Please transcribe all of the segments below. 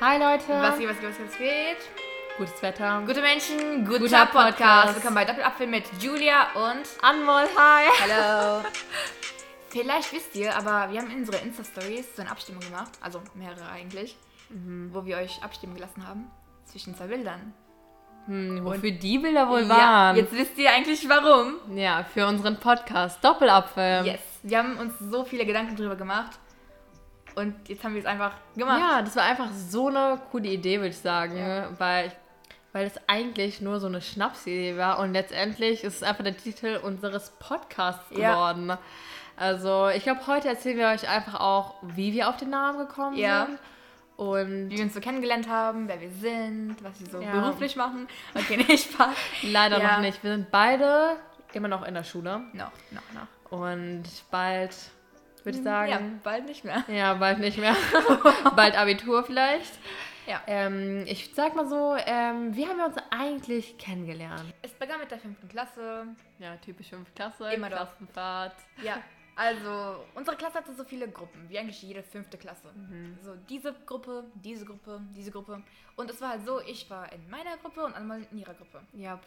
Hi Leute. Was geht, was geht, was geht, was geht? Gutes Wetter. Gute Menschen, guter, Guter Podcast. Podcast. Willkommen bei Doppelapfel mit Julia und Anmol, hi. Hallo. Vielleicht wisst ihr, aber wir haben in unsere Insta-Stories so eine Abstimmung gemacht, also mehrere eigentlich, wo wir euch abstimmen gelassen haben zwischen zwei Bildern. Hm, wofür die Bilder wohl Ja, waren? jetzt wisst ihr eigentlich warum. Ja, für unseren Podcast Doppelapfel. Yes. Wir haben uns so viele Gedanken drüber gemacht und jetzt haben wir es einfach gemacht. Ja, das war einfach so eine coole Idee, würde ich sagen, weil weil es eigentlich nur so eine Schnapsidee war und letztendlich ist es einfach der Titel unseres Podcasts Ja. geworden. Also, ich glaube, heute erzählen wir euch einfach auch, wie wir auf den Namen gekommen Ja. sind. Und Wie wir uns so kennengelernt haben, wer wir sind, was wir so Ja. beruflich machen. Okay, nicht Spaß. leider Ja. noch nicht. Wir sind beide immer noch in der Schule. Noch, noch, noch. Und bald, würde ich sagen, Ja, bald nicht mehr. Ja, bald nicht mehr. bald Abitur vielleicht. Ja. Ähm, ich sag mal so, ähm, wie haben wir uns eigentlich kennengelernt? Es begann mit der fünften Klasse. Ja, typisch 5 Klasse, Immer. Klassenfahrt. Ja, also unsere Klasse hatte so viele Gruppen, wie eigentlich jede fünfte Klasse. So diese Gruppe, diese Gruppe, diese Gruppe. Und es war halt so, ich war in meiner Gruppe und einmal in ihrer Gruppe. Ja.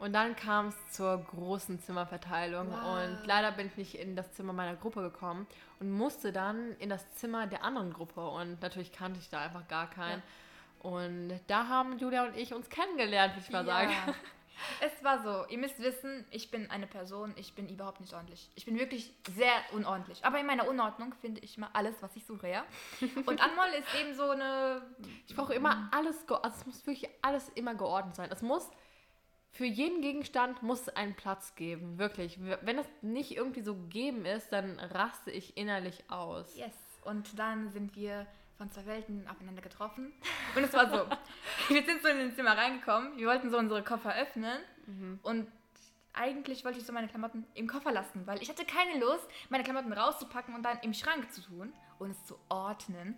Und dann kam es zur großen Zimmerverteilung Wow. und leider bin ich nicht in das Zimmer meiner Gruppe gekommen und musste dann in das Zimmer der anderen Gruppe und natürlich kannte ich da einfach gar keinen. Und da haben Julia und ich uns kennengelernt, würde ich mal sagen. Es war so, ihr müsst wissen, ich bin eine Person, ich bin überhaupt nicht ordentlich. Ich bin wirklich sehr unordentlich. Aber in meiner Unordnung finde ich mal alles, was ich suche, ja? Und Anmol ist eben so eine... Ich brauche immer alles, also es muss wirklich alles immer geordnet sein. Es muss, für jeden Gegenstand muss es einen Platz geben, wirklich. Wenn das nicht irgendwie so gegeben ist, dann raste ich innerlich aus. Yes. Und dann sind wir von zwei Welten aufeinander getroffen. Und es war so, wir sind so in den Zimmer reingekommen, wir wollten so unsere Koffer öffnen und eigentlich wollte ich so meine Klamotten im Koffer lassen, weil ich hatte keine Lust, meine Klamotten rauszupacken und dann im Schrank zu tun und es zu ordnen.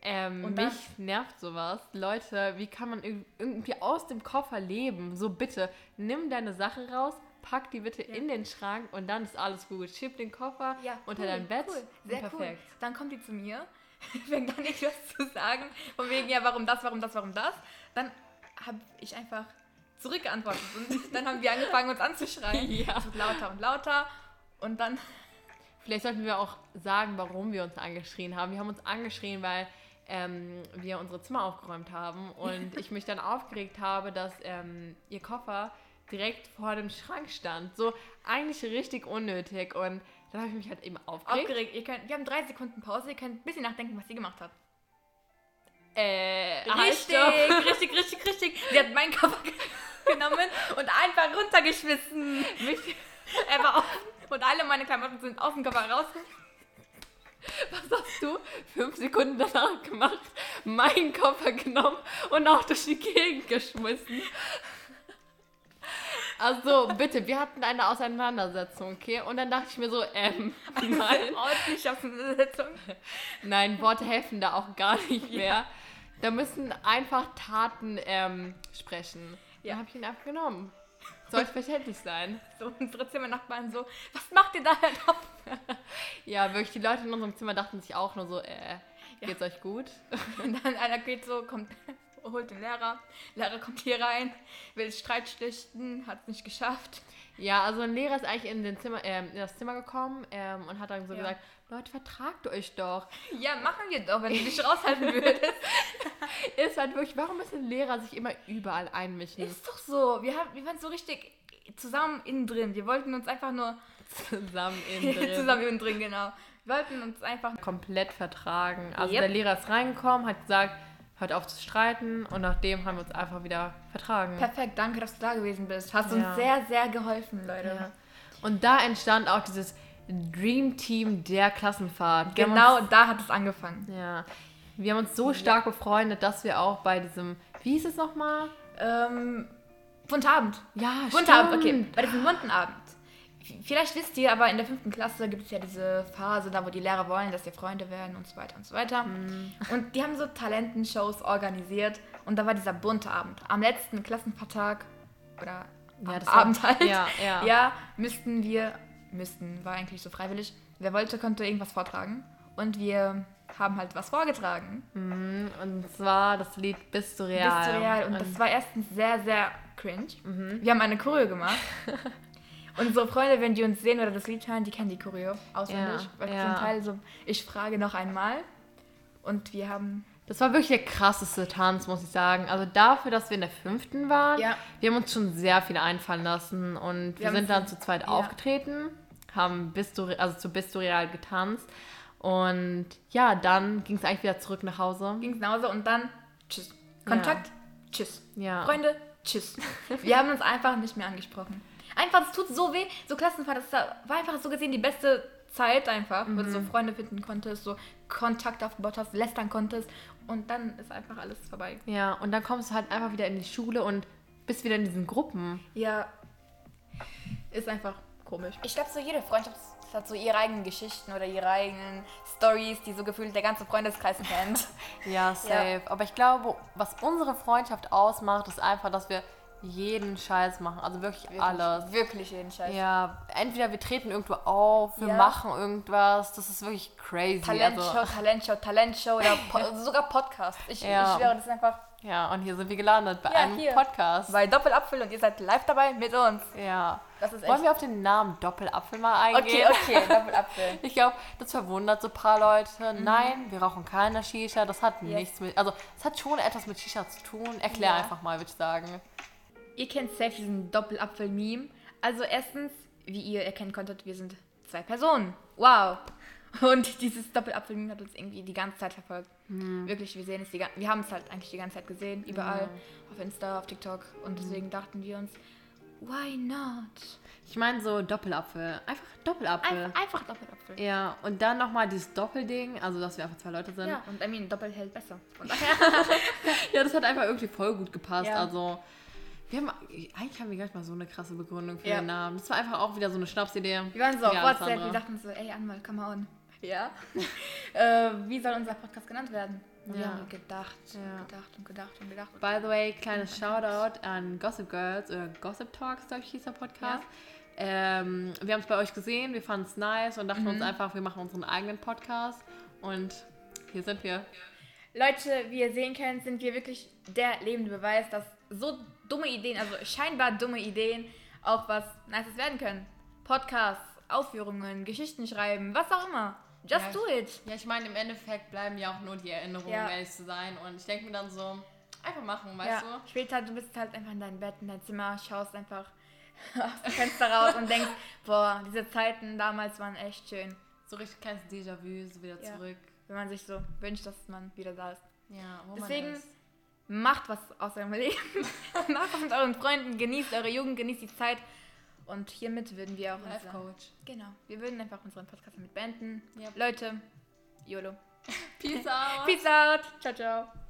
Ähm, Und mich nervt sowas. Leute, wie kann man irg- irgendwie aus dem Koffer leben? So bitte, nimm deine Sachen raus, pack die bitte in den Schrank und dann ist alles gut. Schieb den Koffer unter cool, dein Bett. Cool. Sehr perfekt. cool. Dann kommt die zu mir, fängt dann etwas zu sagen, von wegen, ja, warum das, warum das, warum das. Dann habe ich einfach zurückgeantwortet und dann haben wir angefangen, uns anzuschreien. Ja. Es wird lauter und lauter und dann, Vielleicht sollten wir auch sagen, warum wir uns angeschrien haben. Wir haben uns angeschrien, weil ähm, wir unsere Zimmer aufgeräumt haben und ich mich dann aufgeregt habe, dass ähm, ihr Koffer direkt vor dem Schrank stand. So eigentlich richtig unnötig. Und dann habe ich mich halt eben aufgeregt. aufgeregt. Ihr könnt, wir haben drei Sekunden Pause, ihr könnt ein bisschen nachdenken, was sie gemacht hat. Äh, Richtig, halt, richtig, richtig, richtig. Sie hat meinen Koffer ge- genommen und einfach runtergeschmissen. Er war offen und alle meine Klamotten sind aus dem Koffer raus. Was hast du fünf Sekunden danach gemacht? Meinen Koffer genommen und auch durch die Gegend geschmissen. Also bitte, wir hatten eine Auseinandersetzung, okay? Und dann dachte ich mir so, ähm, nein, Ordentlich Auseinandersetzung. nein, Worte helfen da auch gar nicht mehr. Da müssen einfach Taten ähm, sprechen. Ja, Ja. habe ich ihn einfach genommen. Sollte verständlich sein. So, unsere Zimmernachbarn so, was macht ihr da drauf? Ja, wirklich, die Leute in unserem Zimmer dachten sich auch nur so, äh, geht's euch gut? Und dann einer geht so, kommt, holt den Lehrer. Lehrer kommt hier rein, will Streit schlichten, hat es nicht geschafft. Ja, also ein Lehrer ist eigentlich in, den Zimmer, ähm, in das Zimmer gekommen ähm, und hat dann so Ja. gesagt, Leute, vertragt euch doch. Ja, machen wir doch, wenn du dich raushalten würdest. Ist halt wirklich, warum müssen Lehrer sich immer überall einmischen? Ist doch so. Wir, haben, wir waren so richtig zusammen innen drin. Wir wollten uns einfach nur zusammen in drin. zusammen innen drin, genau. Wir wollten uns einfach komplett vertragen. Also Yep. der Lehrer ist reingekommen, hat gesagt, hört auf zu streiten und nachdem haben wir uns einfach wieder vertragen. perfekt. Danke, dass du da gewesen bist. Hast Ja. uns sehr, sehr geholfen, Leute. Ja. Und da entstand auch dieses Dream Team der Klassenfahrt. Wir Genau, Uns, da hat es angefangen. ja. Wir haben uns so stark befreundet, dass wir auch bei diesem, wie hieß es nochmal? Ähm, Buntabend. Ja, Buntabend, okay. stimmt. Bei diesem bunten Abend. Vielleicht wisst ihr, aber in der fünften Klasse gibt es ja diese Phase, da wo die Lehrer wollen, dass wir Freunde werden und so weiter und so weiter. Mhm. Und die haben so Talentenshows organisiert und da war dieser bunte Abend. Am letzten Klassenvertag oder Ja, am Abend halt. ja, ja. ja, müssten wir, müssten, war eigentlich so freiwillig. Wer wollte, konnte irgendwas vortragen. Und wir haben halt was vorgetragen. Mhm, Und zwar das Lied Bist du real. Bist du real. Und das war erstens sehr, sehr cringe. Wir haben eine Choreo gemacht. Unsere Freunde, wenn die uns sehen oder das Lied hören, die kennen die Choreo auswendig. Ja, Weil ja. zum Teil so, ich frage noch einmal. Und wir haben. Das war wirklich der krasseste Tanz, muss ich sagen. Also dafür, dass wir in der fünften waren, Ja. wir haben uns schon sehr viel einfallen lassen und wir, haben sind dann zu zweit ja. aufgetreten, haben Bist du, Re- also zu Bist du real getanzt und ja, dann ging es eigentlich wieder zurück nach Hause. Ging nach Hause und dann tschüss. Kontakt, tschüss. Ja. Freunde, tschüss. Wir haben uns einfach nicht mehr angesprochen. Einfach, es tut so weh. So Klassenfahrt, das war einfach so gesehen die beste Zeit einfach, wo du so Freunde finden konntest, so Kontakt aufgebaut hast, lästern konntest und dann ist einfach alles vorbei. Ja, und dann kommst du halt einfach wieder in die Schule und bist wieder in diesen Gruppen. Ja, ist einfach komisch. Ich glaube, so jede Freundschaft hat so ihre eigenen Geschichten oder ihre eigenen Stories, die so gefühlt der ganze Freundeskreis kennt. Ja, safe. Aber ich glaube, was unsere Freundschaft ausmacht, ist einfach, dass wir jeden Scheiß machen. Also wirklich, alles. Wirklich jeden Scheiß. Ja, entweder wir treten irgendwo auf, wir Ja. machen irgendwas. Das ist wirklich crazy. Talentshow, Also, Talentshow, Talentshow oder po sogar Podcast. Ich, Ja. ich schwöre, das ist einfach ja, und hier sind wir gelandet bei Ja, einem hier. Podcast. bei Doppelapfel und ihr seid live dabei mit uns. ja. Das ist Wollen echt. wir auf den Namen Doppelapfel mal eingehen? Okay, okay, Doppelapfel. Ich glaube, das verwundert so ein paar Leute. Mhm. Nein, wir rauchen keine Shisha. Das hat nichts mit. Also, es hat schon etwas mit Shisha zu tun. Erklär einfach mal, würde ich sagen. Ihr kennt safe diesen Doppelapfel-Meme. Also erstens, wie ihr erkennen konntet, wir sind zwei Personen. Wow. Und dieses Doppelapfel-Meme hat uns irgendwie die ganze Zeit verfolgt. Wirklich, wir sehen es die wir haben es halt eigentlich die ganze Zeit gesehen, überall, auf Insta, auf TikTok. Und deswegen dachten wir uns, why not? Ich meine so Doppelapfel. Einfach Doppelapfel. Einfach, einfach Doppelapfel. Ja, und dann nochmal dieses Doppelding, also dass wir einfach zwei Leute sind. Ja, und I mean, Doppel hält besser. Von daher. Ja, das hat einfach irgendwie voll gut gepasst. Ja. Also, wir haben, eigentlich haben wir gar nicht mal so eine krasse Begründung für Ja. den Namen. Das war einfach auch wieder so eine Schnapsidee. Wir waren so auf Ja, WhatsApp, wir dachten so, ey Anwalt, come on. Ja. äh, wie soll unser Podcast genannt werden? Und Wir Ja. haben gedacht, Ja. gedacht und gedacht und gedacht. Und By the way, kleines Shoutout an Gossip Girls oder Gossip Talks, glaube ich, hieß der Podcast. Ähm, wir haben es bei euch gesehen, wir fanden es nice und dachten uns einfach, wir machen unseren eigenen Podcast. Und hier sind wir. Leute, wie ihr sehen könnt, sind wir wirklich der lebende Beweis, dass so dumme Ideen, also scheinbar dumme Ideen, auch was Nices werden können. Podcasts, Aufführungen, Geschichten schreiben, was auch immer. Just Ja. do it. Ja, ich meine, im Endeffekt bleiben ja auch nur die Erinnerungen, Ja. um ehrlich zu sein. Und ich denke mir dann so, einfach machen, weißt Ja. du? Später, du bist halt einfach in deinem Bett, in deinem Zimmer, schaust einfach aus dem Fenster raus und denkst, boah, diese Zeiten damals waren echt schön. So richtig kleines Déjà-vu, so wieder Ja. zurück. Wenn man sich so wünscht, dass man wieder da ist. Ja, wo Deswegen man ist. Macht was aus eurem Leben. macht was mit euren Freunden, genießt eure Jugend, genießt die Zeit. Und hiermit würden wir auch Life unseren, Coach. genau, wir würden einfach unseren Podcast mit beenden. Yep. Leute, YOLO. Peace out. Peace out. Ciao, ciao.